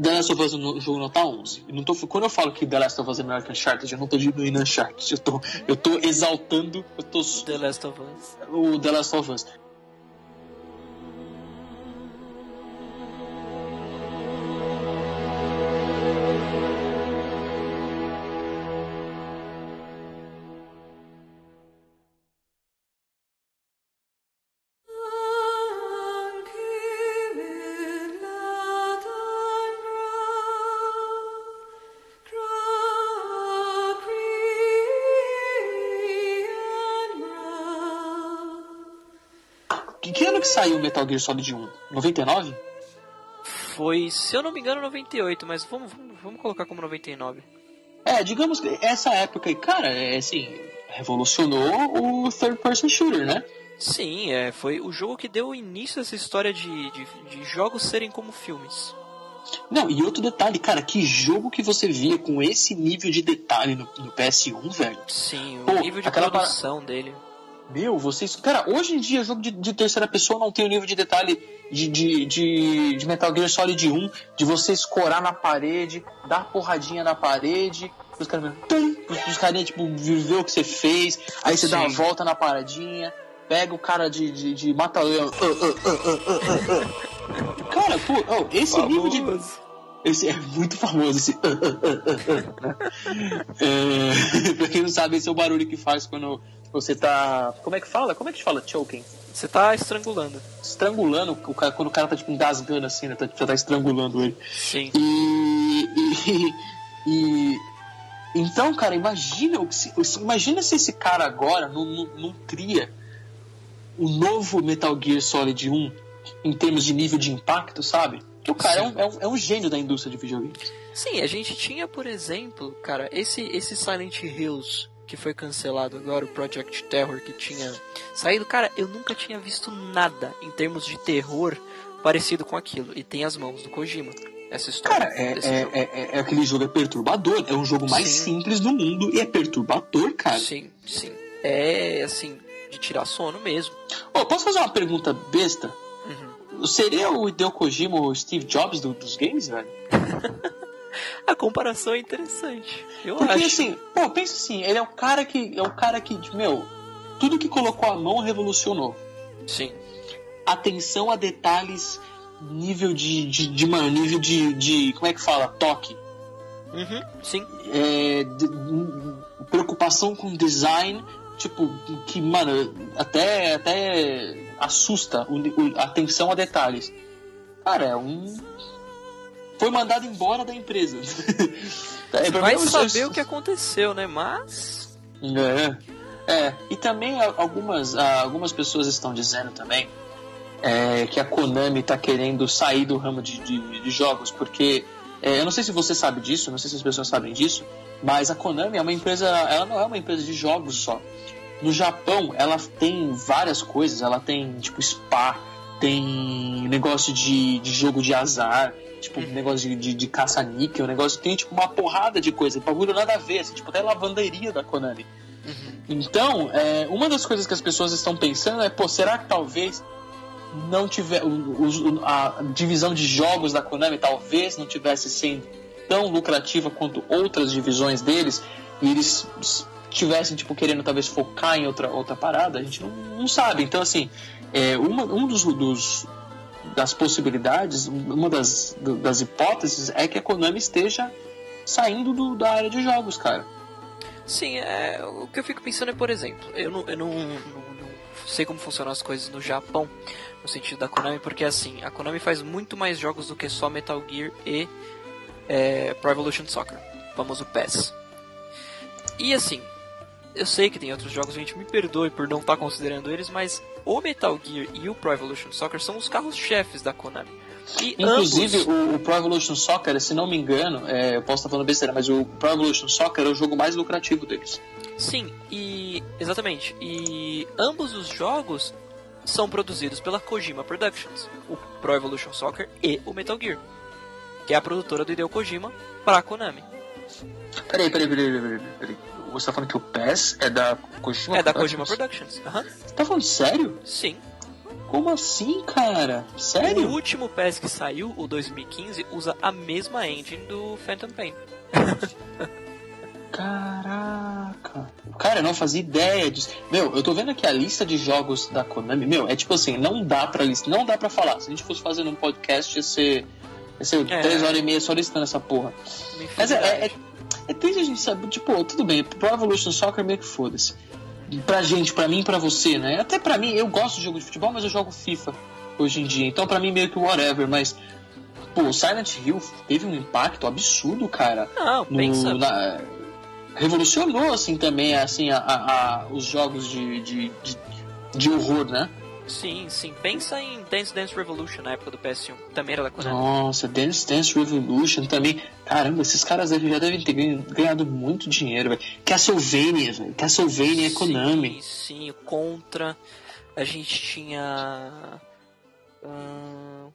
[SPEAKER 2] The Last of Us é um jogo nota 11. Eu não tô, quando eu falo que The Last of Us é melhor que Uncharted, eu não tô diminuindo Uncharted. Eu tô, eu tô exaltando eu tô,
[SPEAKER 1] The Last of Us.
[SPEAKER 2] o The Last of Us. Metal Gear Solid 1? 99?
[SPEAKER 1] Foi, se eu não me engano, 98, mas vamos, vamos, vamos colocar como 99.
[SPEAKER 2] É, digamos que essa época aí, cara, é assim, revolucionou o third person shooter, né?
[SPEAKER 1] Sim, é, foi o jogo que deu início a essa história de, de, de jogos serem como filmes.
[SPEAKER 2] Não, e outro detalhe, cara, que jogo que você via com esse nível de detalhe no, no PS1, velho?
[SPEAKER 1] Sim, o
[SPEAKER 2] Pô,
[SPEAKER 1] nível de
[SPEAKER 2] aquela
[SPEAKER 1] produção dele.
[SPEAKER 2] Meu, vocês. Cara, hoje em dia, jogo de, de terceira pessoa não tem o nível de detalhe de, de, de, de Metal Gear Solid 1, de você escorar na parede, dar porradinha na parede, os caras. tum, Os carinha, tipo, ver o que você fez, aí você dá uma
[SPEAKER 1] Sim.
[SPEAKER 2] volta na paradinha, pega o cara de, de, de mata-leão. uh, uh, uh, uh, uh, uh, uh. Cara, pô, oh, esse nível de.
[SPEAKER 1] Famoso.
[SPEAKER 2] Esse é muito famoso, esse. é, (laughs) pra quem não sabe, esse é o barulho que faz quando você tá. Como é que fala? Como é que fala? Choking.
[SPEAKER 1] Você tá estrangulando.
[SPEAKER 2] Estrangulando o cara, quando o cara tá tipo engasgando assim, né? Tá, já tá estrangulando ele.
[SPEAKER 1] Sim.
[SPEAKER 2] E. e, (laughs) e- então, cara, imagina, o que se- imagina se esse cara agora não, não, não cria o novo Metal Gear Solid 1 em termos de nível de impacto, sabe? Porque o cara é um, é, um, é um gênio da indústria de videogames.
[SPEAKER 1] Sim, a gente tinha, por exemplo, cara, esse, esse Silent Hills que foi cancelado agora, o Project Terror que tinha saído, cara, eu nunca tinha visto nada em termos de terror parecido com aquilo. E tem as mãos do Kojima, essa história.
[SPEAKER 2] Cara, é, é, é, é- é aquele jogo é perturbador. É um jogo mais
[SPEAKER 1] Sim.
[SPEAKER 2] simples do mundo e é perturbador, cara.
[SPEAKER 1] Sim, sim. É, assim, de tirar sono mesmo.
[SPEAKER 2] Ô, posso fazer uma pergunta besta?
[SPEAKER 1] Uhum.
[SPEAKER 2] Seria o Hideo Kojima o Steve Jobs do- dos games, velho? (laughs)
[SPEAKER 1] A comparação é interessante. Eu
[SPEAKER 2] Porque
[SPEAKER 1] acho.
[SPEAKER 2] assim, pô, pensa assim, ele é o cara que. É o cara que, meu, tudo que colocou a mão revolucionou.
[SPEAKER 1] Sim.
[SPEAKER 2] Atenção a detalhes, nível de. de, de mano, nível de, de. Como é que fala? Toque.
[SPEAKER 1] Uhum, sim.
[SPEAKER 2] É, de- preocupação com design, tipo, que, mano, até, até assusta o, o- atenção a detalhes. Cara, é um. Foi mandado embora da empresa. (laughs) É,
[SPEAKER 1] Vai
[SPEAKER 2] eu-
[SPEAKER 1] saber o que aconteceu, né? Mas.
[SPEAKER 2] É. É, e também algumas, algumas pessoas estão dizendo também é, que a Konami está querendo sair do ramo de, de- de jogos, porque é, eu não sei se você sabe disso, não sei se as pessoas sabem disso, mas a Konami é uma empresa, ela não é uma empresa de jogos só. No Japão, ela tem várias coisas, ela tem tipo spa, tem negócio de, de jogo de azar, tipo
[SPEAKER 1] Uhum.
[SPEAKER 2] negócio de, de, de caça-níquel, negócio tem tipo uma porrada de coisa, bagulho nada a ver, assim, tipo até lavanderia da Konami.
[SPEAKER 1] Uhum.
[SPEAKER 2] Então, é, uma das coisas que as pessoas estão pensando é, pô, será que talvez não tiver o- o- a divisão de jogos da Konami talvez não tivesse sendo tão lucrativa quanto outras divisões deles e eles tivessem tipo querendo talvez focar em outra outra parada, a gente não, não sabe. Então assim, é, uma, um dos, dos das possibilidades, uma das, das hipóteses é que a Konami esteja saindo do- da área de jogos, cara.
[SPEAKER 1] Sim, é, o que eu fico pensando é, por exemplo, eu não, eu não, não- não sei como funcionam as coisas no Japão, no sentido da Konami, porque assim, a Konami faz muito mais jogos do que só Metal Gear e é, Pro Evolution Soccer, o famoso PES. E assim, eu sei que tem outros jogos, gente, me perdoe por não estar considerando eles, mas o Metal Gear e o Pro Evolution Soccer são os carros-chefes da Konami. E
[SPEAKER 2] Inclusive,
[SPEAKER 1] ambos...
[SPEAKER 2] o, o Pro Evolution Soccer, se não me engano, é, eu posso estar falando besteira, mas o Pro Evolution Soccer é o jogo mais lucrativo deles.
[SPEAKER 1] Sim, e exatamente. E ambos os jogos são produzidos pela Kojima Productions, o Pro Evolution Soccer e o Metal Gear, que é a produtora do Hideo Kojima para a Konami.
[SPEAKER 2] Peraí, peraí, peraí, peraí, peraí. Você tá falando que o PES é da Kojima
[SPEAKER 1] é da? Kojima Productions. Aham.
[SPEAKER 2] Você tá falando sério?
[SPEAKER 1] Sim.
[SPEAKER 2] Como assim, cara?
[SPEAKER 1] O
[SPEAKER 2] Sério?
[SPEAKER 1] último PES que saiu, o 2015, usa a mesma engine do Phantom Pain. (laughs)
[SPEAKER 2] Caraca. Cara, eu não fazia ideia disso. Meu, eu tô vendo aqui a lista de jogos da Konami. Meu, é tipo assim, não dá pra lista, não dá pra falar. Se a gente fosse fazer um podcast, ia ser, ia ser
[SPEAKER 1] É.
[SPEAKER 2] três horas e meia só listando essa porra. Mas é, é,
[SPEAKER 1] infinidade.
[SPEAKER 2] É triste a gente saber, tipo, tudo bem, Pro Evolution Soccer meio que foda-se. Pra gente, pra mim e pra você, né? Até pra mim, eu gosto de jogo de futebol, mas eu jogo FIFA hoje em dia. Então pra mim meio que whatever, mas. Pô, Silent Hill teve um impacto absurdo, cara.
[SPEAKER 1] Não,
[SPEAKER 2] No,
[SPEAKER 1] pensa.
[SPEAKER 2] na- revolucionou, assim, também, assim, a, a- a- os jogos de, de, de, de horror, né?
[SPEAKER 1] Sim, sim. Pensa em Dance Dance Revolution na época do PS1. Também era da Konami.
[SPEAKER 2] Nossa, Dance Dance Revolution também. Caramba, esses caras já devem ter ganhado muito dinheiro, velho. Castlevania, velho. Castlevania é Konami.
[SPEAKER 1] Sim, sim, Contra. A gente tinha. Uh,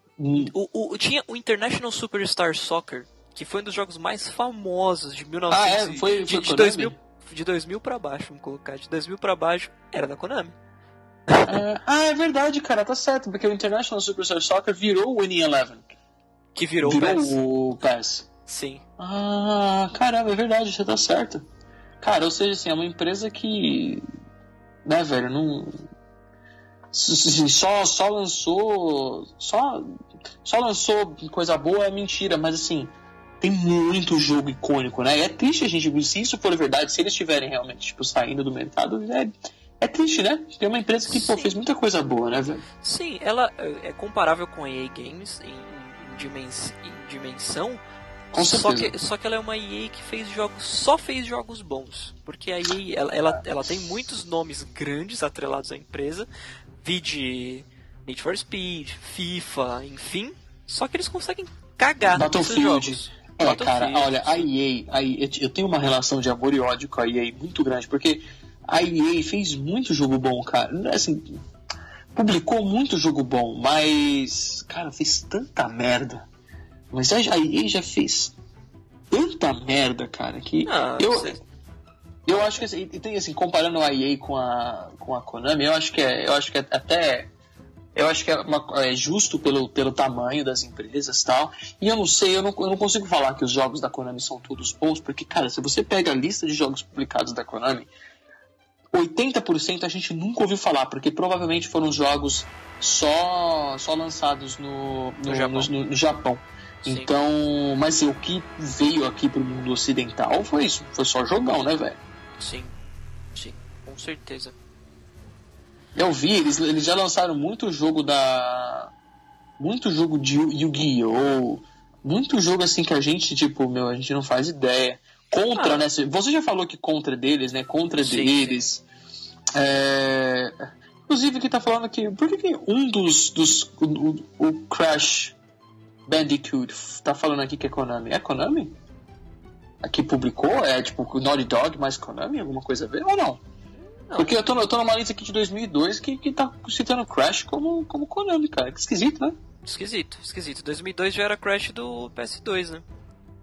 [SPEAKER 1] o, o, tinha o International Superstar Soccer, que foi um dos jogos mais famosos de 1900
[SPEAKER 2] ah, é? foi,
[SPEAKER 1] de,
[SPEAKER 2] foi
[SPEAKER 1] de 2000 de 2000 para baixo, vamos colocar, de 2000 para baixo era da Konami.
[SPEAKER 2] É, ah, é verdade, cara, tá certo, porque o International Superstar Soccer virou o Winning Eleven.
[SPEAKER 1] Que virou,
[SPEAKER 2] virou
[SPEAKER 1] o PES.
[SPEAKER 2] o PES.
[SPEAKER 1] Sim.
[SPEAKER 2] Ah, caramba, é verdade, você tá certo. Cara, ou seja, assim, é uma empresa que. Né, velho, não. Só, só lançou. Só, só lançou coisa boa é mentira, mas assim, tem muito jogo icônico, né? E é triste a gente, se isso for verdade, se eles estiverem realmente, tipo, saindo do mercado, é, é triste, né? Tem uma empresa que, pô, fez muita coisa boa, né, velho?
[SPEAKER 1] Sim, ela é comparável com a EA Games em, em, dimens, em dimensão,
[SPEAKER 2] com
[SPEAKER 1] só que, só que ela é uma EA que fez jogos, só fez jogos bons. Porque a EA, ela, ela, ela tem muitos nomes grandes atrelados à empresa, vide Need for Speed, FIFA, enfim, só que eles conseguem cagar
[SPEAKER 2] Battlefield.
[SPEAKER 1] jogos.
[SPEAKER 2] É, cara, olha, a EA, a EA, eu tenho uma relação de amor e ódio com a EA muito grande, porque a EA fez muito jogo bom, cara. Assim, publicou muito jogo bom, mas, cara, fez tanta merda. Mas a EA já fez tanta merda, cara, que
[SPEAKER 1] Ah,
[SPEAKER 2] eu,
[SPEAKER 1] sei.
[SPEAKER 2] eu acho que assim, tem assim, comparando a EA com a, com a Konami, eu acho que é, eu acho que é até eu acho que é, uma- é justo pelo, pelo tamanho das empresas e tal. E eu não sei, eu não, eu não consigo falar que os jogos da Konami são todos bons, porque, cara, se você pega a lista de jogos publicados da Konami, 80% a gente nunca ouviu falar, porque provavelmente foram jogos só, só lançados no, no,
[SPEAKER 1] No Japão.
[SPEAKER 2] no- no Japão. Então, mas assim, o que veio aqui pro mundo ocidental foi isso, foi só jogão, né, velho?
[SPEAKER 1] Sim, sim, com certeza.
[SPEAKER 2] Eu vi, eles, eles já lançaram muito jogo da. Muito jogo de Yu- Yu-Gi-Oh! Muito jogo assim que a gente, tipo, meu, a gente não faz ideia. Contra,
[SPEAKER 1] Ah.
[SPEAKER 2] né? Você já falou que contra é deles, né? Contra é
[SPEAKER 1] Sim,
[SPEAKER 2] deles. É... Inclusive que tá falando que. Por que, que um dos. dos o, o Crash Bandicoot tá falando aqui que é Konami? É Konami? Aqui publicou? É tipo Naughty Dog mais Konami? Alguma coisa a ver? Ou não?
[SPEAKER 1] Não.
[SPEAKER 2] Porque eu tô, eu tô numa lista aqui de 2002 que, que tá citando Crash como, como Konami, cara. Que esquisito, né?
[SPEAKER 1] Esquisito, esquisito. 2002 já era Crash do PS2, né?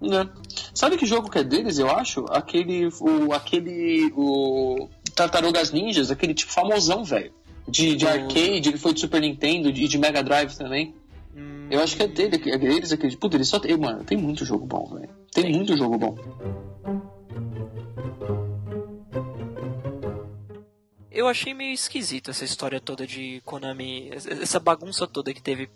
[SPEAKER 2] Né? Sabe que jogo que é deles, eu acho? Aquele. O, aquele. O. Tartarugas Ninjas, aquele tipo famosão, velho. De, de
[SPEAKER 1] Do-
[SPEAKER 2] arcade, ele foi de Super Nintendo e de Mega Drive também.
[SPEAKER 1] Hum,
[SPEAKER 2] Eu acho que é dele, é deles aquele. Puta, ele só tem. Mano, tem muito jogo bom, velho. Tem muito jogo bom.
[SPEAKER 1] Eu achei meio esquisito essa história toda de Konami, essa bagunça toda que teve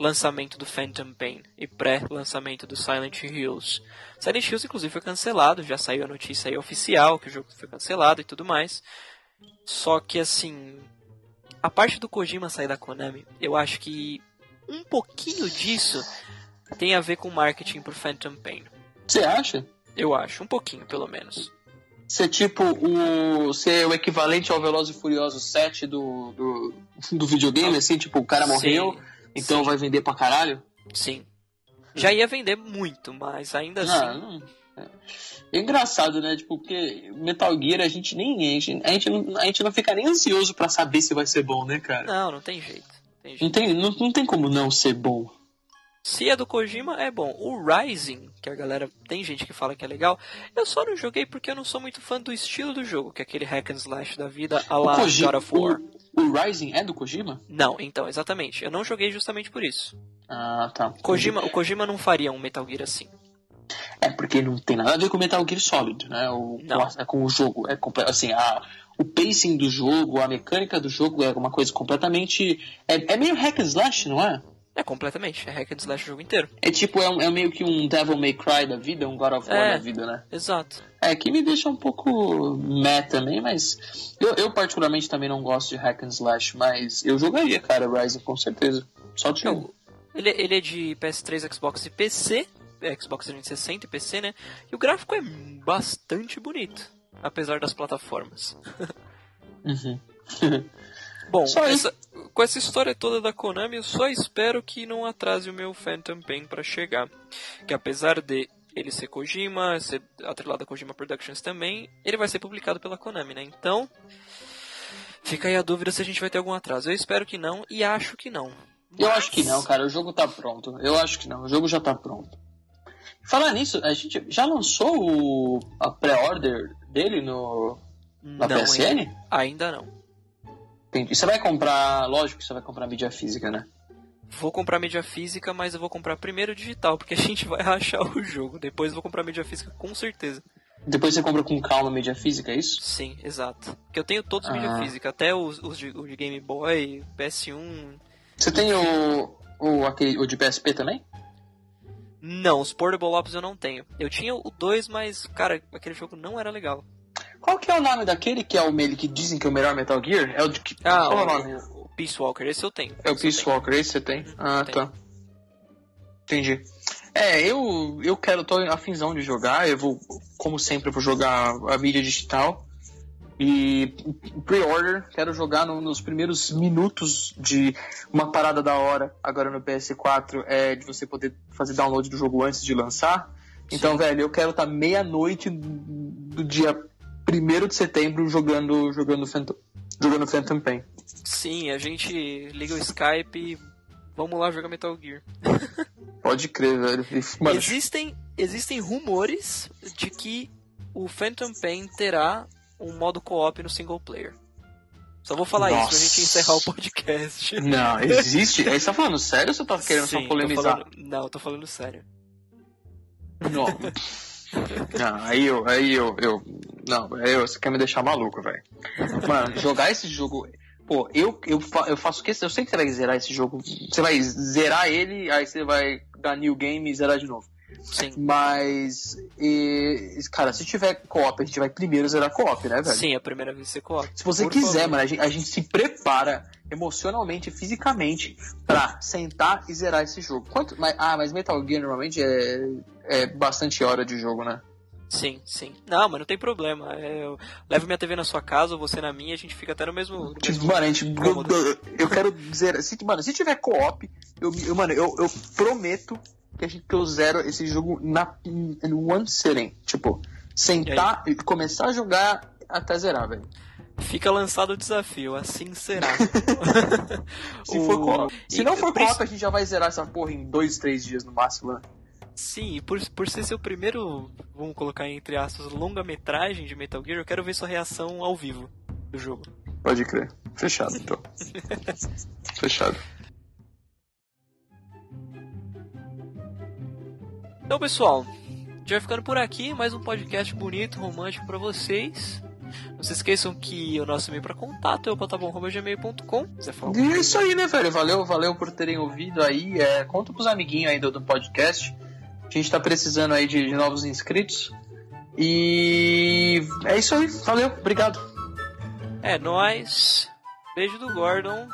[SPEAKER 1] pré-lançamento do Phantom Pain e pré-lançamento do Silent Hills. Silent Hills, inclusive, foi cancelado, já saiu a notícia aí oficial que o jogo foi cancelado e tudo mais. Só que, assim, a parte do Kojima sair da Konami, eu acho que um pouquinho disso tem a ver com marketing pro Phantom Pain.
[SPEAKER 2] Você acha?
[SPEAKER 1] Eu acho, um pouquinho, pelo menos.
[SPEAKER 2] Ser tipo o. ser o equivalente ao Velozes e Furiosos 7 do, do, do videogame, assim, tipo, o cara morreu,
[SPEAKER 1] Sim,
[SPEAKER 2] então
[SPEAKER 1] sim.
[SPEAKER 2] vai vender pra caralho?
[SPEAKER 1] Sim. Já ia vender muito, mas ainda assim.
[SPEAKER 2] Ah, não. É. Engraçado, né? Tipo, porque Metal Gear a gente nem. A gente, a gente, não, a gente não fica nem ansioso pra saber se vai ser bom, né, cara?
[SPEAKER 1] Não, não tem jeito. Tem jeito.
[SPEAKER 2] Não tem, não, não tem como não ser bom.
[SPEAKER 1] Se é do Kojima, é bom. O Rising, que a galera. Tem gente que fala que é legal. Eu só não joguei porque eu não sou muito fã do estilo do jogo, que é aquele hack and slash da vida a la God of War.
[SPEAKER 2] o, o Rising é do Kojima?
[SPEAKER 1] Não, então, exatamente. Eu não joguei justamente por isso.
[SPEAKER 2] Ah, tá.
[SPEAKER 1] Kojima, o Kojima não faria um Metal Gear assim.
[SPEAKER 2] É porque não tem nada a ver com Metal Gear Solid, né? O,
[SPEAKER 1] Não.
[SPEAKER 2] Com, a- com o jogo. É assim, a, o pacing do jogo, a mecânica do jogo é uma coisa completamente. É, é meio hack and slash, não é?
[SPEAKER 1] É completamente. É hack and slash o jogo inteiro.
[SPEAKER 2] É tipo, é, um- é meio que um Devil May Cry da vida, um God of War
[SPEAKER 1] É.
[SPEAKER 2] da vida, né?
[SPEAKER 1] Exato.
[SPEAKER 2] É, que me deixa um pouco meh também, mas eu, eu particularmente também não gosto de hack and slash, mas eu jogaria, cara, Rising com certeza. Só de
[SPEAKER 1] Não, Ele, ele é de PS3, Xbox e PC. é, Xbox 360 e PC, né? E o gráfico é bastante bonito. Apesar das plataformas. (laughs)
[SPEAKER 2] Uhum. (laughs)
[SPEAKER 1] Bom, essa- com essa história toda da Konami, eu só espero que não atrase o meu Phantom Pain para chegar. Que apesar de ele ser Kojima, ser atrelado a Kojima Productions também, ele vai ser publicado pela Konami, né? Então, fica aí a dúvida se a gente vai ter algum atraso. Eu espero que não e acho que não.
[SPEAKER 2] Mas... Eu acho que não, cara. O jogo tá pronto. Eu acho que não. O jogo já tá pronto. Falar nisso, a gente já lançou o, a pré-order dele no na não, PSN?
[SPEAKER 1] Ainda, ainda não.
[SPEAKER 2] Entendi. Você vai comprar, lógico que você vai comprar mídia física, né?
[SPEAKER 1] Vou comprar mídia física, mas eu vou comprar primeiro digital, porque a gente vai (laughs) rachar o jogo. Depois eu vou comprar mídia física com certeza.
[SPEAKER 2] Depois você compra com calma mídia física, é isso?
[SPEAKER 1] Sim, exato. Porque eu tenho todos ah. mídia física, até os, os, de, de Game Boy, PS1.
[SPEAKER 2] Você tem o, o, aquele, o de PSP também?
[SPEAKER 1] Não, os Portable Ops eu não tenho. Eu tinha o 2, mas, cara, aquele jogo não era legal.
[SPEAKER 2] Qual que é o nome daquele que é o que dizem que é o melhor Metal Gear? É o de que.
[SPEAKER 1] Ah, Qual o, é o nome? O Peace Walker, esse eu tenho.
[SPEAKER 2] É o Peace Walker, esse você tem? Ah, tá. Entendi. É, eu, eu quero, tô afinzão de jogar, eu vou, como sempre, vou jogar a mídia digital. E pre-order, quero jogar no, nos primeiros minutos de uma parada da hora agora no PS4, é de você poder fazer download do jogo antes de lançar. Então, Sim. velho, eu quero estar tá meia-noite do dia 1 de setembro jogando jogando Phantom, jogando Phantom Pain.
[SPEAKER 1] Sim, a gente liga o Skype e vamos lá jogar Metal Gear. (laughs)
[SPEAKER 2] Pode crer, velho.
[SPEAKER 1] Mano, existem, existem rumores de que o Phantom Pain terá um modo co-op no single player. Só vou falar Nossa. isso pra gente encerrar o podcast.
[SPEAKER 2] Não, existe? (laughs) Aí você tá falando sério ou você tá querendo Sim, só polemizar?
[SPEAKER 1] Falando... Não, eu tô falando sério.
[SPEAKER 2] Não. (laughs) Não, aí eu, aí eu, eu. Não, eu, você quer me deixar maluco, velho. Mano, jogar esse jogo. Pô, eu, eu, eu faço questão. Eu sei que você vai zerar esse jogo. Você vai zerar ele, aí você vai dar new game e zerar de novo.
[SPEAKER 1] Sim.
[SPEAKER 2] Mas, e, cara, se tiver co-op, a gente vai primeiro zerar co-op, né, velho?
[SPEAKER 1] Sim, a primeira vez ser co-op.
[SPEAKER 2] Se você Por quiser, favor. mano, a gente, a gente se prepara emocionalmente, fisicamente, pra sentar e zerar esse jogo. Quanto, mas, ah, mas Metal Gear normalmente é, é bastante hora de jogo, né?
[SPEAKER 1] Sim, sim. Não, mas não tem problema. É, eu levo minha TV na sua casa, você na minha, a gente fica até no mesmo. No
[SPEAKER 2] mesmo mano, a gente, eu, quero dizer. Se, mano, se tiver co-op, eu, eu, mano, eu, eu prometo que a gente que eu zero esse jogo na in one sitting. Tipo, sentar e, e começar a jogar até zerar, velho.
[SPEAKER 1] Fica lançado o desafio, assim será. (laughs) (laughs)
[SPEAKER 2] se, o... se não for co-op, a gente já vai zerar essa porra em dois, três dias no máximo, né?
[SPEAKER 1] Sim, e por, por ser seu primeiro, vamos colocar entre aspas, longa-metragem de Metal Gear, eu quero ver sua reação ao vivo do jogo.
[SPEAKER 2] Pode crer. Fechado, (laughs) então. Fechado.
[SPEAKER 1] Então, pessoal, já vai ficando por aqui, mais um podcast bonito, romântico para vocês. Não se esqueçam que o nosso e-mail para contato é o potabom.gmail.com.
[SPEAKER 2] E é isso aí, né, velho? Valeu, valeu por terem ouvido aí. É, conta pros amiguinhos aí do, do podcast. A gente tá precisando aí de, de novos inscritos. E é isso aí. Valeu, obrigado.
[SPEAKER 1] É nóis. Beijo do Gordon.